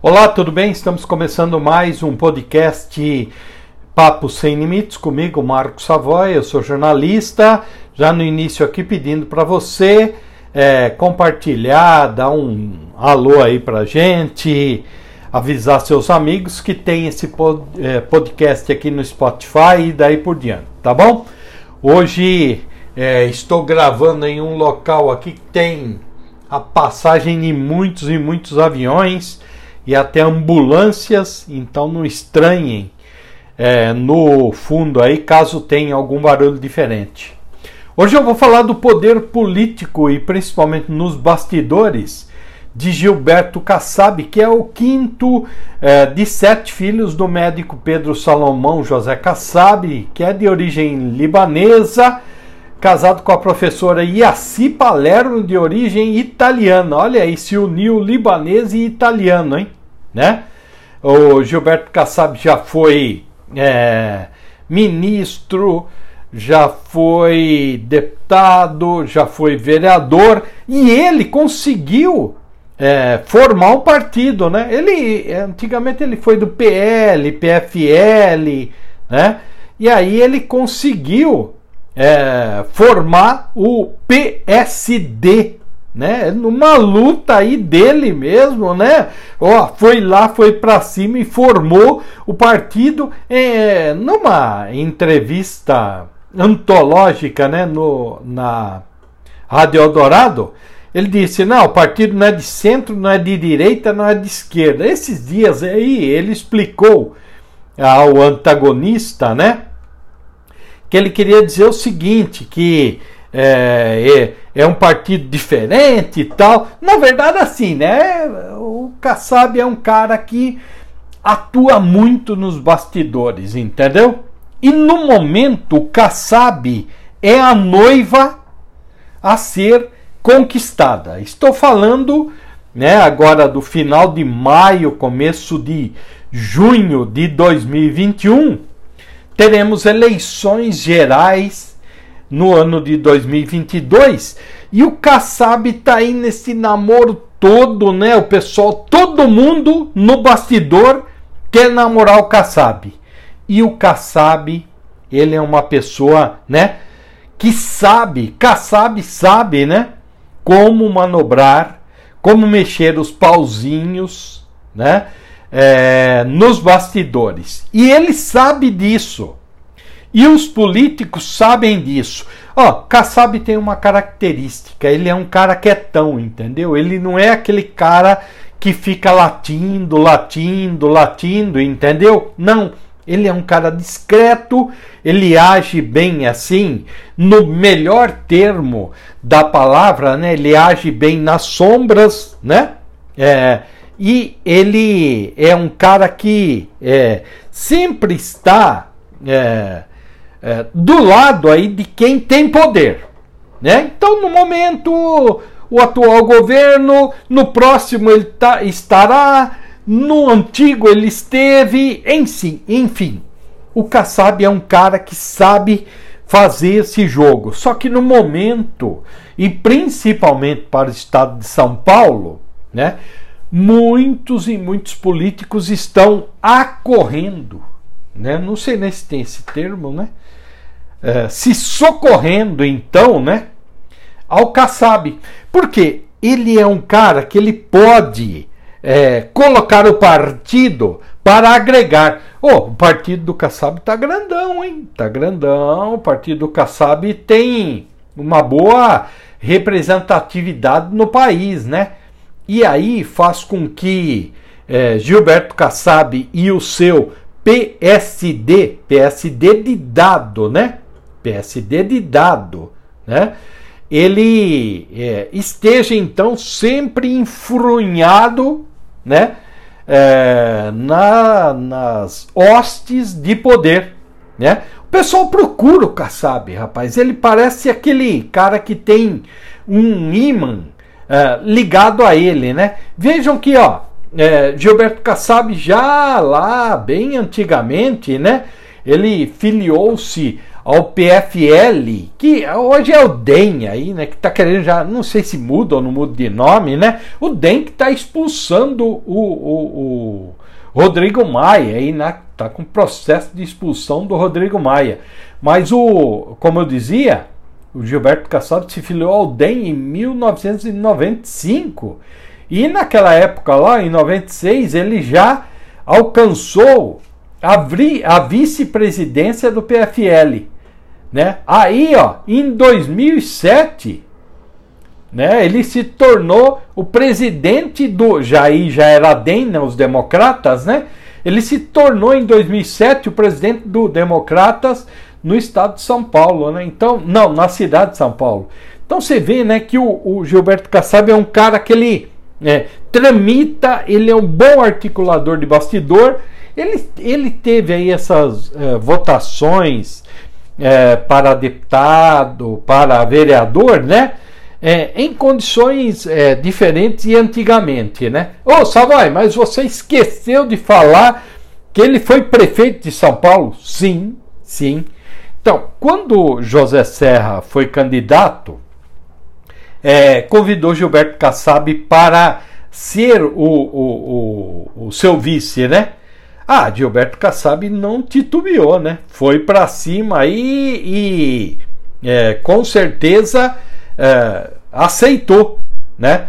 Olá, tudo bem? Estamos começando mais um podcast Papo Sem Limites comigo, Marco Savoy. Eu sou jornalista. Já no início aqui pedindo para você é, compartilhar, dar um alô aí para gente, avisar seus amigos que tem esse é, podcast aqui no Spotify e daí por diante, tá bom? Hoje é, estou gravando em um local aqui que tem a passagem de muitos e muitos aviões e até ambulâncias, então não estranhem é, no fundo aí caso tenha algum barulho diferente. Hoje eu vou falar do poder político e principalmente nos bastidores de Gilberto Kassab, que é o quinto é, de sete filhos do médico Pedro Salomão José Kassab, que é de origem libanesa, casado com a professora Iaci Palermo, de origem italiana. Olha aí, se uniu libanês e italiano, hein? Né? O Gilberto Kassab já foi é, ministro, já foi deputado, já foi vereador e ele conseguiu é, formar um partido, né? Ele antigamente ele foi do PL, PFL, né? E aí ele conseguiu é, formar o PSD, né? Numa luta aí dele mesmo, né? Ó, foi lá, foi para cima e formou o partido é, numa entrevista antológica, né? No, na Rádio Eldorado. Ele disse: não, o partido não é de centro, não é de direita, não é de esquerda. Esses dias aí ele explicou ao antagonista, né? Que ele queria dizer o seguinte: que é, é, é, um partido diferente e tal. Na verdade, assim, né? O Kassab é um cara que atua muito nos bastidores, entendeu? E no momento, o Kassab é a noiva a ser conquistada. Estou falando, né, agora do final de maio, começo de junho de 2021, teremos eleições gerais no ano de 2022 e o Kassab tá aí nesse namoro todo, né? O pessoal, todo mundo no bastidor quer namorar o Kassab. E o Kassab, ele é uma pessoa, né? Que sabe, Kassab sabe, né? Como manobrar, como mexer os pauzinhos, né? É, nos bastidores. E ele sabe disso. E os políticos sabem disso. Ó, Kassab tem uma característica, ele é um cara quietão, entendeu? Ele não é aquele cara que fica latindo, latindo, latindo, entendeu? Não, ele é um cara discreto, ele age bem assim, no melhor termo da palavra, né? Ele age bem nas sombras, né? É, e ele é um cara que é, sempre está é, é, do lado aí de quem tem poder. Né? Então, no momento, o atual governo, no próximo ele tá, estará, no antigo ele esteve, enfim, enfim. O Kassab é um cara que sabe fazer esse jogo. Só que no momento, e principalmente para o estado de São Paulo, né, muitos e muitos políticos estão acorrendo. Né? Não sei nem se tem esse termo, né? É, se socorrendo então, né, ao Kassab, porque ele é um cara que ele pode é, colocar o partido para agregar. Oh, o partido do Kassab tá grandão, hein? Tá grandão. O partido do Kassab tem uma boa representatividade no país, né? E aí faz com que é, Gilberto Kassab e o seu PSD, PSD de dado, né? PSD de dado, né? ele é, esteja então sempre enfurunhado né? É, na, nas hostes de poder. Né? O pessoal procura o Kassab, rapaz. Ele parece aquele cara que tem um imã é, ligado a ele. Né? Vejam que ó, é, Gilberto Kassab já lá, bem antigamente, né? ele filiou-se ao PFL, que hoje é o DEM aí, né, que está querendo já, não sei se muda ou não muda de nome, né, o DEM que está expulsando o, o, o, Rodrigo Maia aí, né, tá com processo de expulsão do Rodrigo Maia, mas o, como eu dizia, o Gilberto Kassab se filiou ao DEM em 1995 e naquela época lá, em 96, ele já alcançou a, a vice-presidência do PFL. Né? Aí, ó, em 2007, né, ele se tornou o presidente do. Era DEM, né, os democratas, né? Ele se tornou em 2007 o presidente do Democratas no estado de São Paulo, né? Então, não, na cidade de São Paulo. Então você vê, né, que o, o Gilberto Kassab é um cara que ele é, tramita, ele é um bom articulador de bastidor. Ele, ele teve aí essas é, votações é, para deputado, para vereador, né? É, em condições é, diferentes e antigamente, né? Ô, oh, Savoy, mas você esqueceu de falar que ele foi prefeito de São Paulo? Sim, sim. Então, quando José Serra foi candidato, é, convidou Gilberto Kassab para ser o, o, o, o seu vice, né? Ah, Gilberto Kassab não titubeou, né? Foi para cima aí e, é, com certeza é, aceitou, né?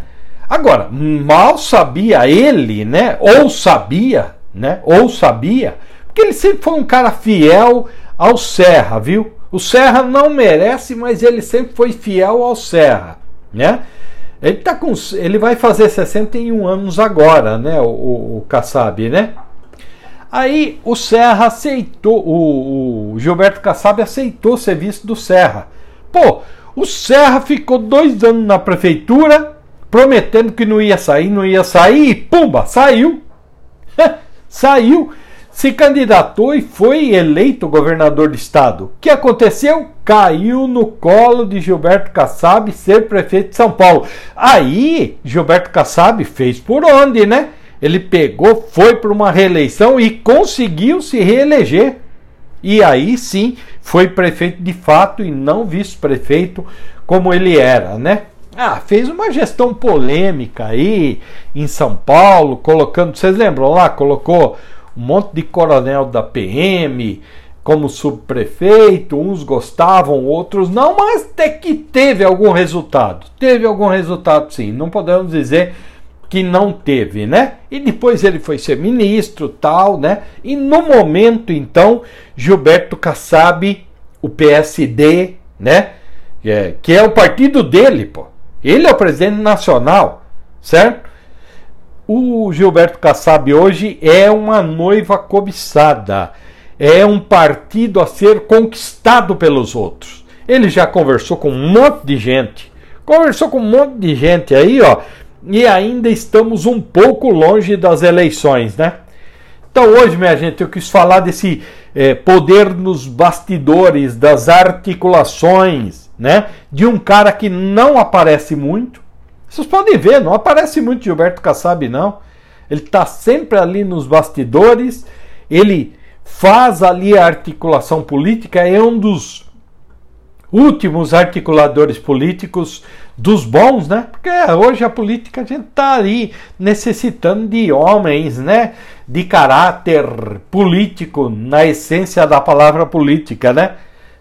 Agora, mal sabia ele, né? Ou sabia, né? Ou sabia, porque ele sempre foi um cara fiel ao Serra, viu? O Serra não merece, mas ele sempre foi fiel ao Serra né? Ele tá com, ele vai fazer 61 anos agora, né? O, o, o Kassab, né? Aí o Serra aceitou, o, o Gilberto Kassab aceitou o serviço do Serra. Pô, o Serra ficou dois anos na prefeitura, prometendo que não ia sair, não ia sair, e pumba, saiu. saiu se candidatou e foi eleito governador do estado. O que aconteceu? Caiu no colo de Gilberto Kassab ser prefeito de São Paulo. Aí, Gilberto Kassab fez por onde, né? Ele pegou, foi para uma reeleição e conseguiu se reeleger. E aí sim foi prefeito de fato e não vice-prefeito como ele era, né? Ah, fez uma gestão polêmica aí em São Paulo, colocando, vocês lembram lá, colocou um monte de coronel da PM como subprefeito, uns gostavam, outros não, mas até que teve algum resultado. Teve algum resultado sim, não podemos dizer que não teve, né? E depois ele foi ser ministro, tal, né? E no momento então, Gilberto Kassab, o PSD, né? É, que é o partido dele, pô. Ele é o presidente nacional, certo? O Gilberto Kassab hoje é uma noiva cobiçada, é um partido a ser conquistado pelos outros. Ele já conversou com um monte de gente, conversou com um monte de gente aí, ó, e ainda estamos um pouco longe das eleições, né? Então hoje, minha gente, eu quis falar desse é, poder nos bastidores, das articulações, né? De um cara que não aparece muito, vocês podem ver, não aparece muito Gilberto Kassab, não. Ele está sempre ali nos bastidores, ele faz ali a articulação política, é um dos últimos articuladores políticos dos bons, né? Porque hoje a política a gente está aí necessitando de homens, né? De caráter político, na essência da palavra política, né?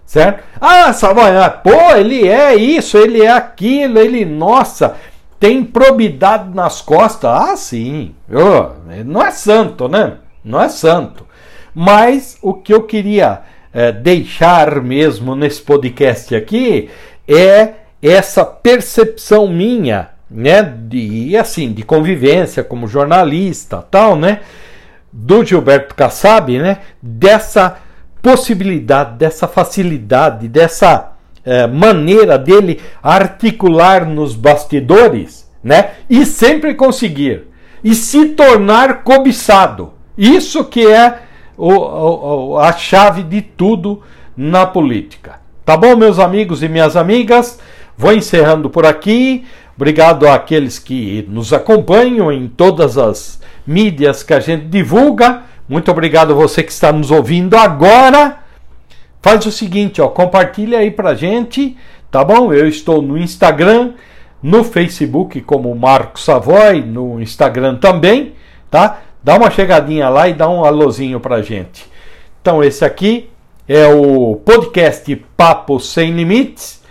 Certo? Ah, Savanha, pô, ele é isso, ele é aquilo, ele, nossa, tem probidade nas costas? Ah, sim. Oh, não é santo, né? Não é santo. Mas o que eu queria é, deixar mesmo nesse podcast aqui é essa percepção minha, né? De assim, de convivência como jornalista, tal, né? Do Gilberto Kassab, né? Dessa possibilidade, dessa facilidade, dessa é, maneira dele articular nos bastidores, né? E sempre conseguir e se tornar cobiçado. Isso que é o, o, a chave de tudo na política. Tá bom, meus amigos e minhas amigas? Vou encerrando por aqui. Obrigado àqueles que nos acompanham em todas as mídias que a gente divulga. Muito obrigado a você que está nos ouvindo agora. faz o seguinte, ó, compartilha aí pra gente, tá bom? Eu estou no Instagram, no Facebook como Marco Savoy, no Instagram também, tá? Dá uma chegadinha lá e dá um alôzinho pra gente. Então esse aqui é o podcast Papo Sem Limites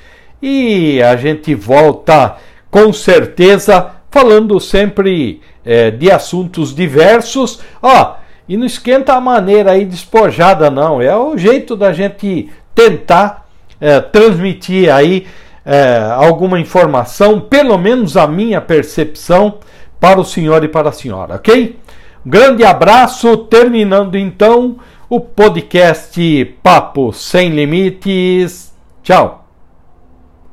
e a gente volta com certeza falando sempre é, de assuntos diversos. Ó, e não esquenta a maneira aí despojada, não. É o jeito da gente tentar é, transmitir aí é, alguma informação, pelo menos a minha percepção, para o senhor e para a senhora, ok? Grande abraço, terminando então o podcast Papo Sem Limites. Tchau!